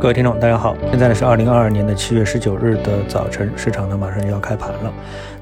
各位听众，大家好，现在呢是二零二二年的七月十九日的早晨，市场呢马上就要开盘了。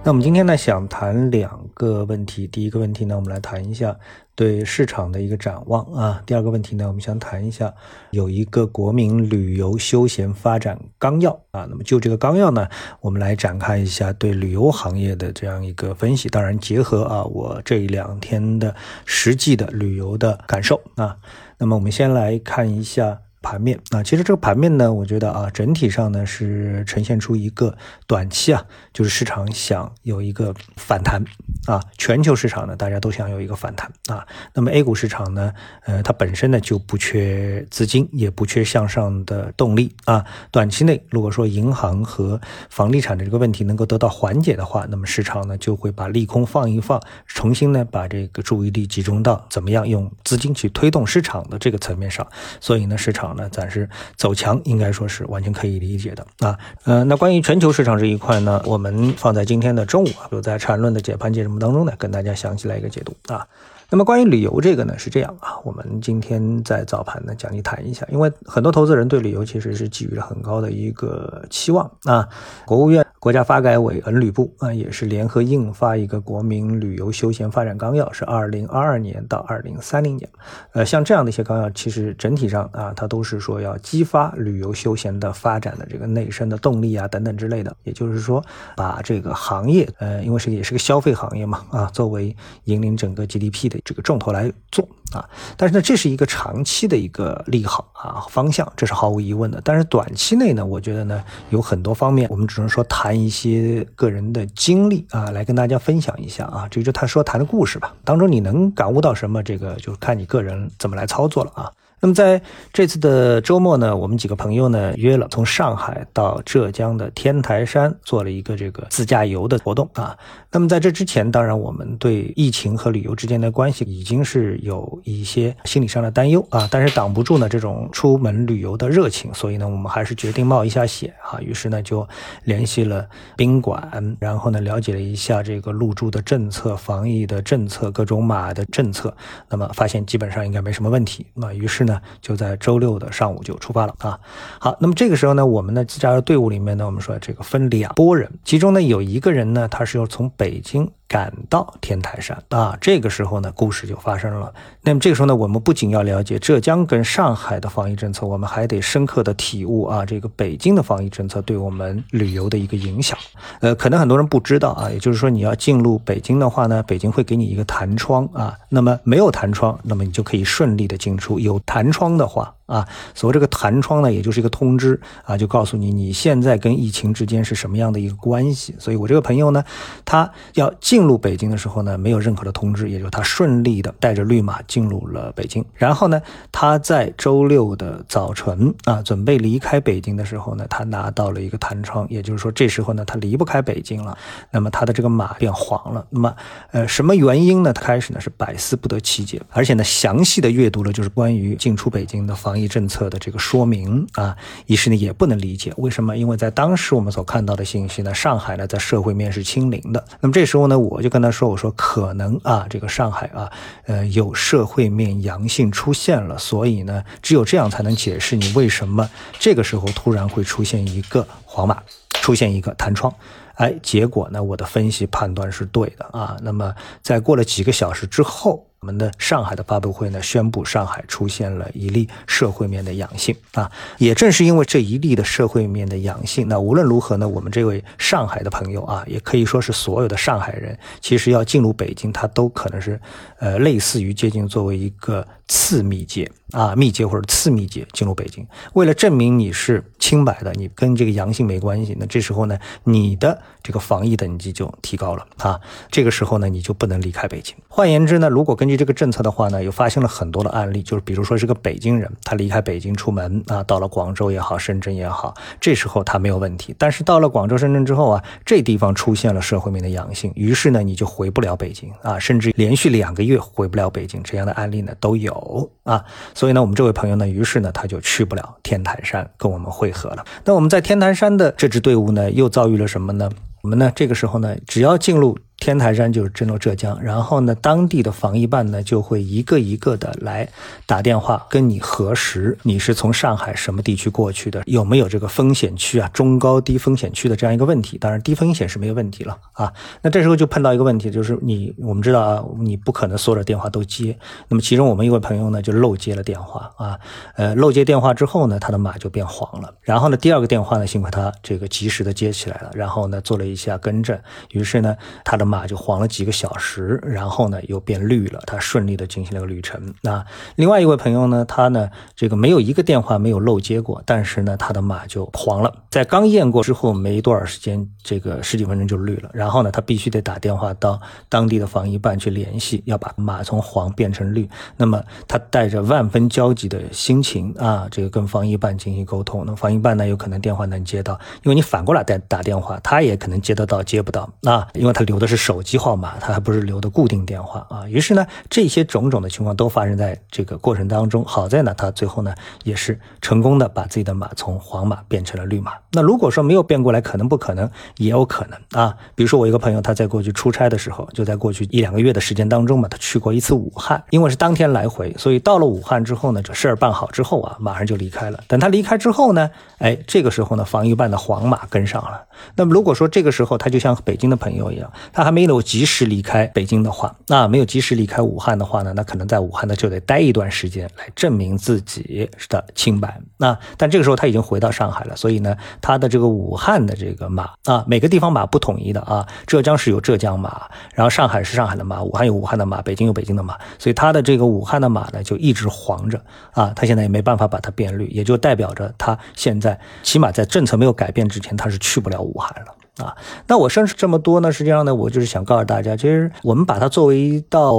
那我们今天呢想谈两个问题，第一个问题呢，我们来谈一下对市场的一个展望啊。第二个问题呢，我们想谈一下有一个国民旅游休闲发展纲要啊。那么就这个纲要呢，我们来展开一下对旅游行业的这样一个分析，当然结合啊我这两天的实际的旅游的感受啊。那么我们先来看一下。盘面啊，其实这个盘面呢，我觉得啊，整体上呢是呈现出一个短期啊，就是市场想有一个反弹啊，全球市场呢大家都想有一个反弹啊。那么 A 股市场呢，呃，它本身呢就不缺资金，也不缺向上的动力啊。短期内如果说银行和房地产的这个问题能够得到缓解的话，那么市场呢就会把利空放一放，重新呢把这个注意力集中到怎么样用资金去推动市场的这个层面上。所以呢，市场。那暂时走强，应该说是完全可以理解的啊。呃，那关于全球市场这一块呢，我们放在今天的中午啊，就在缠论的解盘节目当中呢，跟大家详细来一个解读啊。那么关于旅游这个呢，是这样啊，我们今天在早盘呢讲一谈一下，因为很多投资人对旅游其实是寄予了很高的一个期望啊。国务院、国家发改委、文旅部啊，也是联合印发一个国民旅游休闲发展纲要，是二零二二年到二零三零年。呃，像这样的一些纲要，其实整体上啊，它都是说要激发旅游休闲的发展的这个内生的动力啊，等等之类的。也就是说，把这个行业，呃，因为是也是个消费行业嘛，啊，作为引领整个 GDP 的。这个重头来做啊，但是呢，这是一个长期的一个利好啊方向，这是毫无疑问的。但是短期内呢，我觉得呢，有很多方面，我们只能说谈一些个人的经历啊，来跟大家分享一下啊，这就他说谈的故事吧，当中你能感悟到什么，这个就看你个人怎么来操作了啊。那么在这次的周末呢，我们几个朋友呢约了从上海到浙江的天台山做了一个这个自驾游的活动啊。那么在这之前，当然我们对疫情和旅游之间的关系已经是有一些心理上的担忧啊，但是挡不住呢这种出门旅游的热情，所以呢我们还是决定冒一下险啊。于是呢就联系了宾馆，然后呢了解了一下这个入住的政策、防疫的政策、各种码的政策，那么发现基本上应该没什么问题。那于是。呢，就在周六的上午就出发了啊。好，那么这个时候呢，我们的自驾游队伍里面呢，我们说这个分两拨人，其中呢有一个人呢，他是要从北京。赶到天台山啊，这个时候呢，故事就发生了。那么这个时候呢，我们不仅要了解浙江跟上海的防疫政策，我们还得深刻的体悟啊，这个北京的防疫政策对我们旅游的一个影响。呃，可能很多人不知道啊，也就是说你要进入北京的话呢，北京会给你一个弹窗啊，那么没有弹窗，那么你就可以顺利的进出；有弹窗的话。啊，所谓这个弹窗呢，也就是一个通知啊，就告诉你你现在跟疫情之间是什么样的一个关系。所以我这个朋友呢，他要进入北京的时候呢，没有任何的通知，也就他顺利的带着绿码进入了北京。然后呢，他在周六的早晨啊，准备离开北京的时候呢，他拿到了一个弹窗，也就是说这时候呢，他离不开北京了。那么他的这个码变黄了。那么呃，什么原因呢？他开始呢是百思不得其解，而且呢，详细的阅读了就是关于进出北京的防。政策的这个说明啊，一时呢也不能理解为什么？因为在当时我们所看到的信息呢，上海呢在社会面是清零的。那么这时候呢，我就跟他说：“我说可能啊，这个上海啊，呃，有社会面阳性出现了，所以呢，只有这样才能解释你为什么这个时候突然会出现一个黄码，出现一个弹窗。”哎，结果呢，我的分析判断是对的啊。那么在过了几个小时之后。我们的上海的发布会呢，宣布上海出现了一例社会面的阳性啊，也正是因为这一例的社会面的阳性，那无论如何呢，我们这位上海的朋友啊，也可以说是所有的上海人，其实要进入北京，他都可能是呃类似于接近作为一个次密接啊，密接或者次密接进入北京，为了证明你是清白的，你跟这个阳性没关系，那这时候呢，你的这个防疫等级就提高了啊，这个时候呢，你就不能离开北京。换言之呢，如果跟根据这个政策的话呢，又发现了很多的案例，就是比如说是个北京人，他离开北京出门啊，到了广州也好，深圳也好，这时候他没有问题。但是到了广州、深圳之后啊，这地方出现了社会面的阳性，于是呢，你就回不了北京啊，甚至连续两个月回不了北京，这样的案例呢都有啊。所以呢，我们这位朋友呢，于是呢，他就去不了天台山跟我们会合了。那我们在天台山的这支队伍呢，又遭遇了什么呢？我们呢，这个时候呢，只要进入天台山就是镇落浙江，然后呢，当地的防疫办呢就会一个一个的来打电话跟你核实你是从上海什么地区过去的，有没有这个风险区啊，中高低风险区的这样一个问题。当然，低风险是没有问题了啊。那这时候就碰到一个问题，就是你我们知道啊，你不可能所有的电话都接。那么其中我们一位朋友呢就漏接了电话啊，呃，漏接电话之后呢，他的码就变黄了。然后呢，第二个电话呢，幸亏他这个及时的接起来了，然后呢做了一下更正，于是呢，他的。马就黄了几个小时，然后呢又变绿了，他顺利的进行了个旅程。那另外一位朋友呢，他呢这个没有一个电话没有漏接过，但是呢他的马就黄了，在刚验过之后没多少时间，这个十几分钟就绿了。然后呢他必须得打电话到当地的防疫办去联系，要把马从黄变成绿。那么他带着万分焦急的心情啊，这个跟防疫办进行沟通。那防疫办呢有可能电话能接到，因为你反过来打打电话，他也可能接得到接不到啊，因为他留的是。手机号码，他还不是留的固定电话啊。于是呢，这些种种的情况都发生在这个过程当中。好在呢，他最后呢也是成功的把自己的码从黄码变成了绿码。那如果说没有变过来，可能不可能，也有可能啊。比如说我一个朋友，他在过去出差的时候，就在过去一两个月的时间当中嘛，他去过一次武汉，因为是当天来回，所以到了武汉之后呢，这事儿办好之后啊，马上就离开了。等他离开之后呢，哎，这个时候呢，防疫办的黄码跟上了。那么如果说这个时候他就像北京的朋友一样，他。还没有及时离开北京的话，那没有及时离开武汉的话呢，那可能在武汉呢就得待一段时间来证明自己的清白。那但这个时候他已经回到上海了，所以呢，他的这个武汉的这个码啊，每个地方码不统一的啊，浙江是有浙江码，然后上海是上海的码，武汉有武汉的码，北京有北京的码，所以他的这个武汉的码呢就一直黄着啊，他现在也没办法把它变绿，也就代表着他现在起码在政策没有改变之前，他是去不了武汉了。啊，那我说这么多呢，实际上呢，我就是想告诉大家，其实我们把它作为一道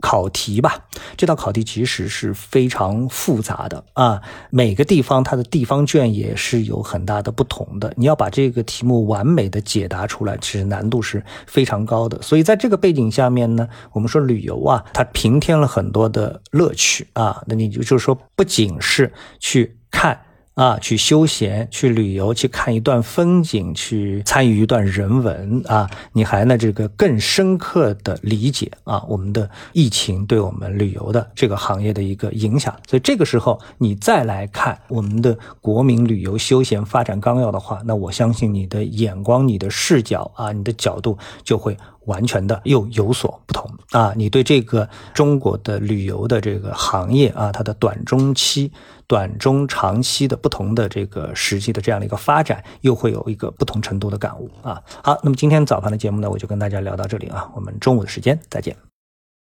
考题吧。这道考题其实是非常复杂的啊，每个地方它的地方卷也是有很大的不同的。你要把这个题目完美的解答出来，其实难度是非常高的。所以在这个背景下面呢，我们说旅游啊，它平添了很多的乐趣啊。那你就就是说，不仅是去看。啊，去休闲，去旅游，去看一段风景，去参与一段人文啊，你还呢这个更深刻的理解啊，我们的疫情对我们旅游的这个行业的一个影响。所以这个时候你再来看我们的国民旅游休闲发展纲要的话，那我相信你的眼光、你的视角啊，你的角度就会完全的又有所不同啊。你对这个中国的旅游的这个行业啊，它的短中期。短中长期的不同的这个实际的这样的一个发展，又会有一个不同程度的感悟啊。好，那么今天早盘的节目呢，我就跟大家聊到这里啊，我们中午的时间再见。